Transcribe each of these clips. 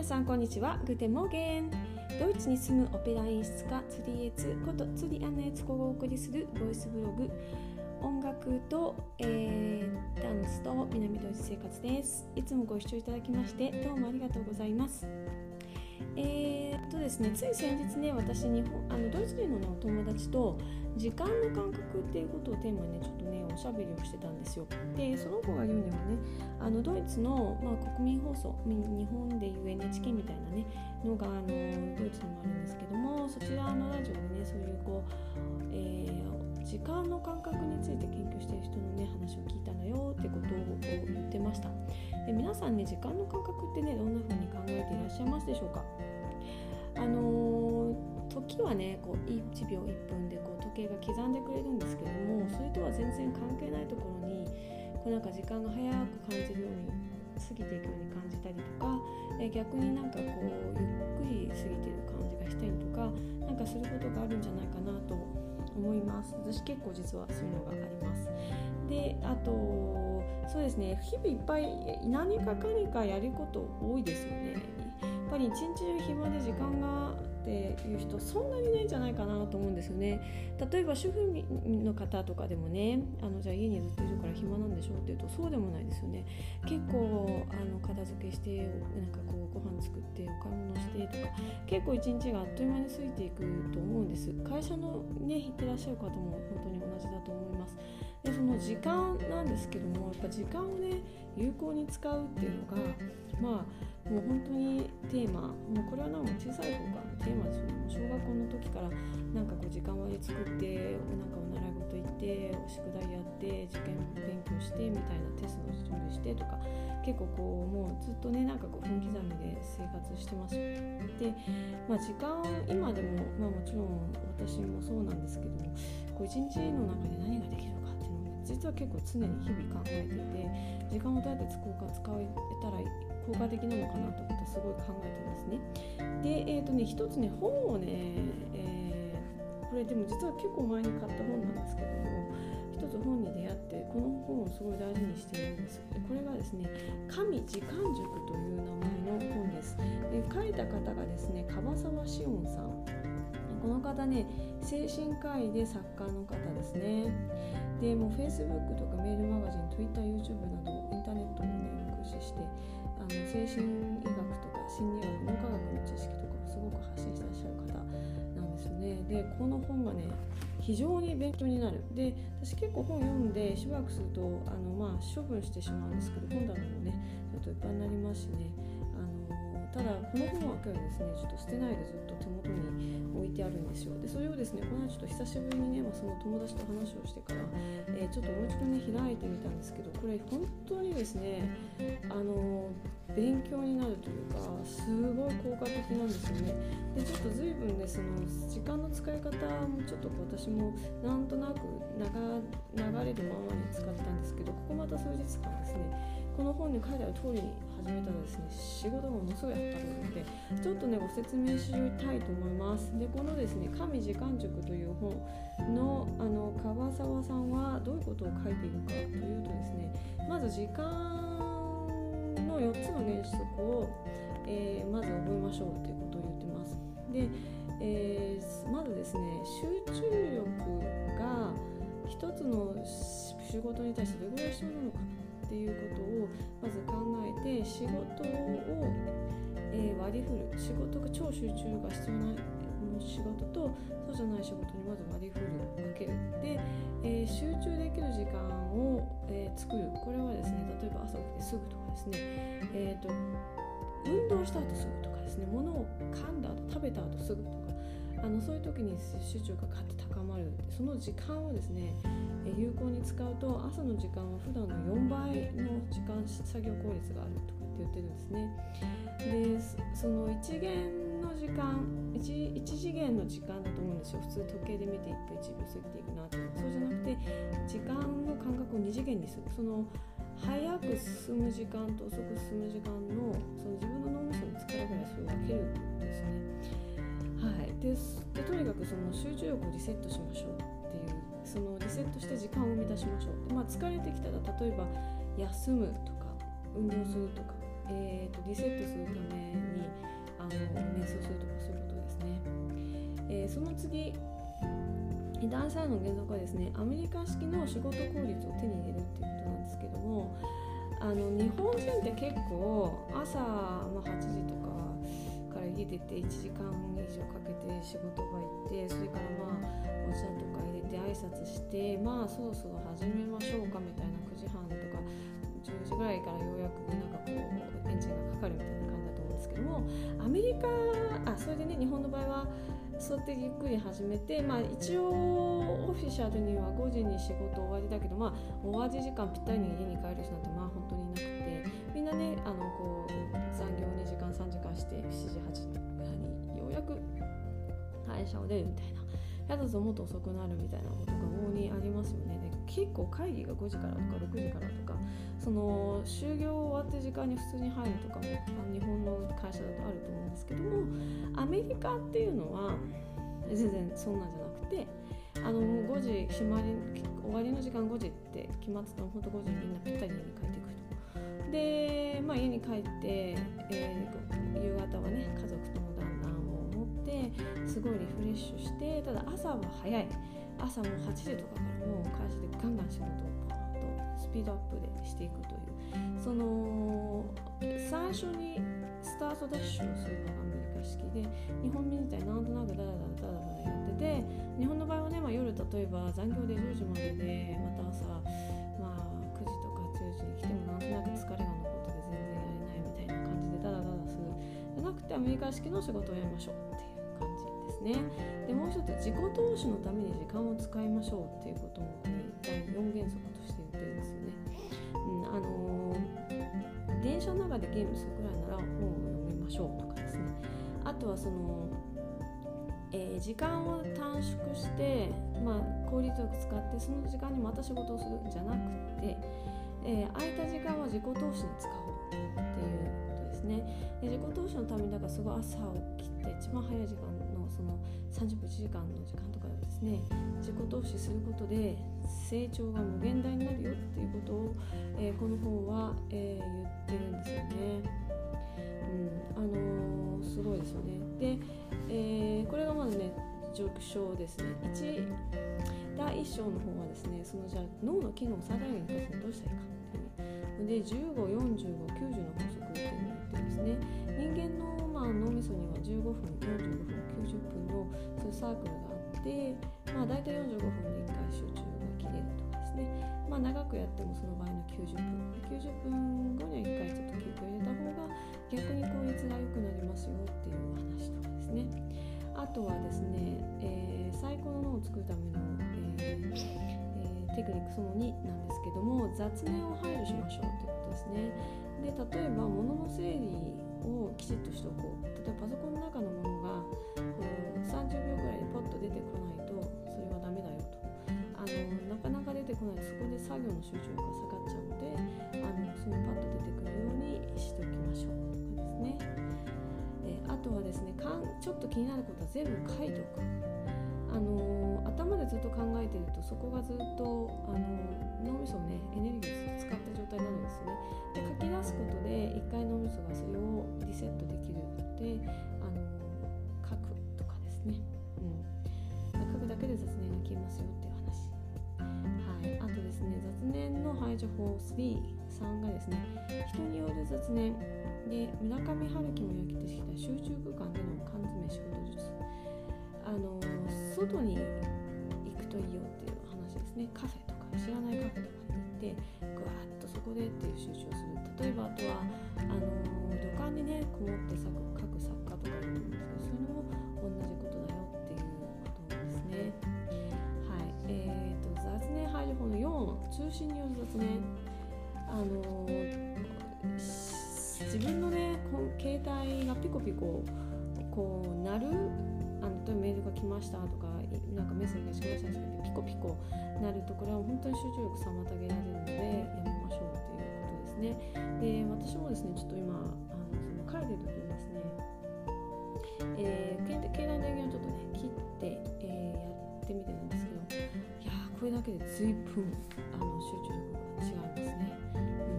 皆さんこんにちは。グテモーゲン。ドイツに住むオペラ演出家ツリエツことツリアンネーツコをお送りするボイスブログ。音楽と、えー、ダンスと南ドイツ生活です。いつもご視聴いただきましてどうもありがとうございます。えー、っとですねつい先日ね私日本あのドイツ人の、ね、お友達と時間の感覚っていうことをテーマにねちょっとねおしゃべりをしてたんですよ。でその子が言うにはね。あのドイツの、まあ、国民放送日本でいう NHK みたいなねのがあのドイツにもあるんですけどもそちらのラジオでねそういうこう、えー、時間の感覚について研究している人のね話を聞いたのよってことを言ってました。で皆さんね時間の感覚ってねどんな風に考えていらっしゃいますでしょうか？あのー、時はねこう1秒1分でこう時計が刻んでくれるんですけどもそれとは全然関係ないところにこうなんか時間が早く感じるように過ぎていくように感じたりとか、え逆になんかこうゆっくり過ぎてる感じがしたりとかなんかすることがあるんじゃないかなと思います。私結構実はそういうのがあります。であとそうですね。日々いっぱい何かかにかやること多いですよね。やっぱり一日中暇で時間がっていう人そんなにないんじゃないかなと思うんですよね。例えば主婦の方とかでもねあのじゃあ家にずっといるから暇なんでしょうっていうとそうでもないですよね。結構あの片付けしてなんかこうご飯作ってお買い物してとか結構一日があっという間に過ぎていくと思うんです。会社のね行ってらっしゃる方も本当に同じだと思います。でその時間なんですけどもやっぱ時間をね有効に使うっていうのがまあもう本当にテーマもうこれはなんか小さい方がテーマですよね小学校の時からなんかこう時間割作ってなんかお習い事行って宿題やって受験勉強してみたいなテストの準備してとか結構こうもうずっとねなんかこう分刻みで生活してます。で、まあ、時間今でも、まあ、もちろん私もそうなんですけどもこう一日の中で何ができるか、実は結構常に日々考えていて時間をどうやって使うか使えたら効果的なのかなとことすごい考えてますね。で、えーとね、一つね本をね、えー、これでも実は結構前に買った本なんですけども一つ本に出会ってこの本をすごい大事にしているんですでこれがですね「神時間塾」という名前の本です。で書いた方がですね樺沢志音さん。の方ね精神科医で作家の方ですね。でもう Facebook とかメールマガジン TwitterYouTube などインターネットをね駆使してあの精神医学とか心理学脳科学の知識とかをすごく発信してらっしゃる方なんですよね。でこの本がね非常に勉強になる。で私結構本読んでしばらくするとあの、まあ、処分してしまうんですけど本棚もねちょっといっぱいになりますしね。あのただこの本は今日ですねちょっと捨てないでずっと手元に置いてあるんですよ。でそれをですねこの間ちょっと久しぶりにね、まあ、その友達と話をしてから、えー、ちょっともう一度ね開いてみたんですけどこれ本当にですねあの勉強になるというかすごい効果的なんですよね。でちょっと随分ねその時間の使い方もちょっと私もなんとなく流れるままに使ったんですけどここまた数日間ですねこの本に書いてある通りに始めたらですね仕事がものすごいはかるのでちょっとねご説明したいと思いますでこのですね「神時間塾」という本のあの川沢さんはどういうことを書いているかというとですねまず時間の4つの原則を、えー、まず覚えましょうということを言ってます。で、えー、まずですね集中力が一つの仕事に対してどれぐらい必要なのかっていうことをまず考えて仕事を、えー、割り振る。仕事が超集中が必要な仕事とそうじゃない仕事にまず割り振る。かける。で、えー、集中できる時間を、えー、作るこれはですね。例えば朝起きてすぐとかですね、えーと、運動した後すぐとかですね。物を噛んだ後食べた後すぐとか。あのそういう時に集中がガッと高まる。その時間をですね有効に使うと朝の時間は普段の4倍の時間作業効率があるとかって言ってるんですね。でその一元の時間 1, 1次元の時間だと思うんですよ。普通時計で見て1分1秒過ぎていくなってそうじゃなくて時間の感覚を2次元にする。その早く進む時間と遅く進む時間のその自分の脳みその力ぐらいそれを分けるってことですね。はい、ででとにかくその集中力をリセットしましょうっていうそのリセットして時間を生み出しましょう。で、まあ、疲れてきたら例えば休むとか運動するとか、えーと、リセットするためにあの瞑想するとかそういうことですね、えー、その次男性の原則はですねアメリカ式の仕事効率を手に入れるっていうことなんですけどもあの日本人って結構朝、まあ、8時とかから家出て1時間以上かけて仕事場行ってそれからまあお茶とか入れて挨拶してまあそろそろ始めましょうかみたいな9時半とか10時ぐらいからようやくなんかこうエンジンがかかるみたいな感じだと思うんですけどもアメリカあそれでね日本の場合はそうやってゆっくり始めて、まあ、一応オフィシャルには5時に仕事終わりだけど、まあ、終わり時間ぴったりに家に帰る人なんてまあ本当にいなくてみんなねあのこう残業2時間3時間して7時8時にようやく会社を出るみたいなやだともっと遅くなるみたいなことが往々にありますよねで結構会議が5時からとか6時からとかその就業終わって時間に普通に入るとかも日本の会社だとあると思うんですけどもアメリカっていうのは全然そんなんじゃなくてあのもう5時締まり終わりの時間5時って決まってても本当5時にみんなぴったりに帰ってくる。で、まあ、家に帰って、えー、夕方はね家族との団らんを持ってすごいリフレッシュしてただ朝は早い。朝も8時とかからもう会社でガンガン仕事をポーンとスピードアップでしていくという。その最初にスタートダッシュをするのがアメリカ式で日本みたいになんとなくダラダラダラダラやってて日本の場合はね、まあ、夜例えば残業で10時まででまた朝、6日式の仕事をやりましょうっていう感じですね。でもう一つ自己投資のために時間を使いましょうっていうこともこ4原則として言ってるんですよね、うん、あのー、電車の中でゲームするぐらいなら本を読みましょうとかですね。あとはそのえー、時間を短縮して、まあ、効率よく使ってその時間にまた仕事をするんじゃなくて、えー、空いた時間は自己投資に使おうっていうね。で自己投資のためにだからすごい朝起きて一番早い時間のその30分1時間の時間とかですね。自己投資することで成長が無限大になるよっていうことを、えー、この本は、え言ってるんですよね。うん。あのー、すごいですよね。で、えー、これがまずね序章ですね。1第1章の方はですねそのじゃあ脳の機能を最大限にどうしたらいいかっていうで154590の法則。ってですね。人間の、まあ、脳みそには15分45分90分のそういうサークルがあって、まあ、大体45分で1回集中が切れるとかですね、まあ、長くやってもその場合の90分。90分後には1回ちょっと休憩を入れた方が逆に効率が良くなりますよっていう話とかですね。あとはですね、えー、最高の脳を作るための、えーえー、テクニックその2なんですけども雑念を排除しましょうということですね。で例えば物の整理をきちっとしておこう。例えばパソコンの中のものがこう30秒ぐらいでポッと出てこないとそれはダメだよと。あのなかなか出てこないとそこで作業の集中力が下がっちゃうのであのそのパッと出てくるようにしておきましょうとかですね。であとはですねかんちょっと気になることは全部書いておく。あの頭でずっと考えてるとそこがずっとあの脳みそをねエネルギーを使った状態になるんですよね。で書き出すことで一回脳みそがそれをリセットできるのであの書くとかですね、うん、書くだけで雑念が消えますよっていう話。はい。あとですね雑念の排除法33がですね人による雑念で村上春樹も焼きてきた集中空間での缶詰仕事術。あの外にねカフェとか知らないカフェとかに行ってぐわっとそこでっていう集中をする例えばあとはあの旅館にね。こもって書く作家とかいると思うんですけどそういうのも同じことだよっていうことですねはいえーと、雑念排除法の4通信による雑念。あの自分のね携帯がピコピコこう鳴るあの例えばメールが来ましたとかなんかメッセージがしましたとかピコピコなるとこれは本当に集中力妨げられるのでやめましょうっていうことですねで私もですねちょっと今あのその帰る時にですね、えー、携帯の電源をちょっとね切って、えー、やってみてるんですけどいやこれだけで随分あの集中力が違いますね。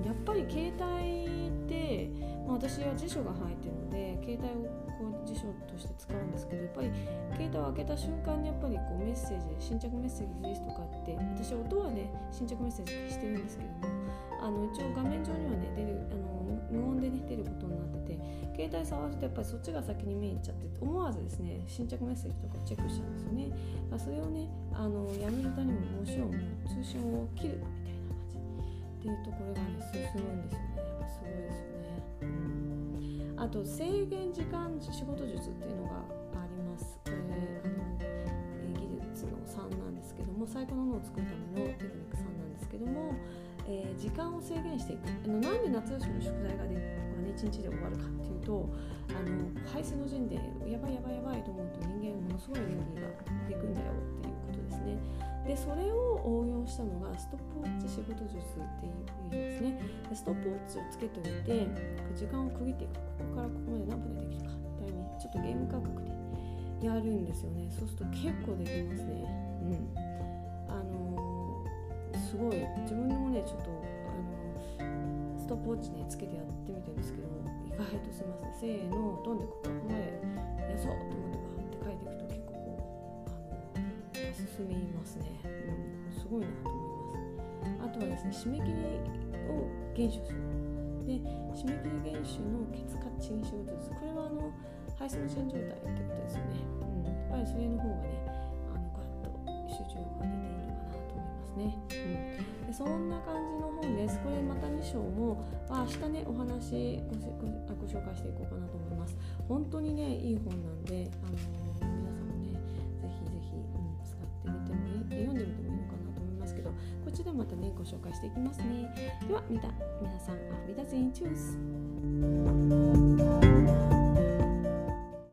やっぱり携帯って、まあ私は辞書が入ってるので携帯をこう辞書として使うんですけどやっぱり携帯を開けた瞬間にやっぱりこうメッセージ新着メッセージですとかって私音はね新着メッセージしてるんですけどもあの一応画面上にはね出るあの無音でね出ることになってて携帯触るとやっぱりそっちが先に目いっちゃって思わずですね新着メッセージとかチェックしちゃうんですよね、まあ、それをねあのやめるたにももちろん通信を切るみたいな感じっていうところがね進むんですよね。やっぱすごいですよね、あと制限時間仕事術っていうのがあります。これあの、え技術の3なんですけども最高の脳を作るためのテクニック3なんですけどもえー、時間を制限していくあのなんで夏休みの宿題がで、まあね、1日で終わるかっていうとあの排水の陣でやばいやばいやばいと思うと人間ものすごいエネルギーが出てくんだよっていうことですね。でそれを応用したのがストップウォッチ仕事術っていう意味ですね。でストップウォッチをつけておいて時間を区切っていく。ここからここまで何分でできるかみたいにちょっとゲーム感覚でやるんですよね。そうすると結構できますね。うん。すごい自分でもねちょっとあのストップウォッチねつけてやってみてるんですけど意外とすみません。せーの飛んでここまでやそうと思ってバーって書いていくと結構こうあの進みますね、うん、すごいなと思います。あとはですね締め切りを厳守する。で締め切り厳守のケツカチン仕事ですこれはあの配送の支援状態ってことですよね、うん、やっぱりそれの方がねなと思いますね、うん。でそんな感じの本です。これまた2章も、まあ、明日ねお話ごご紹介していこうかなと思います。本当にねいい本なんで、あのー、皆さんもねぜひぜひ、うん、使ってみてもいい読んでみてもいいのかなと思いますけどこっちでまたねご紹介していきますね。では皆さんアフリダゼンチュース。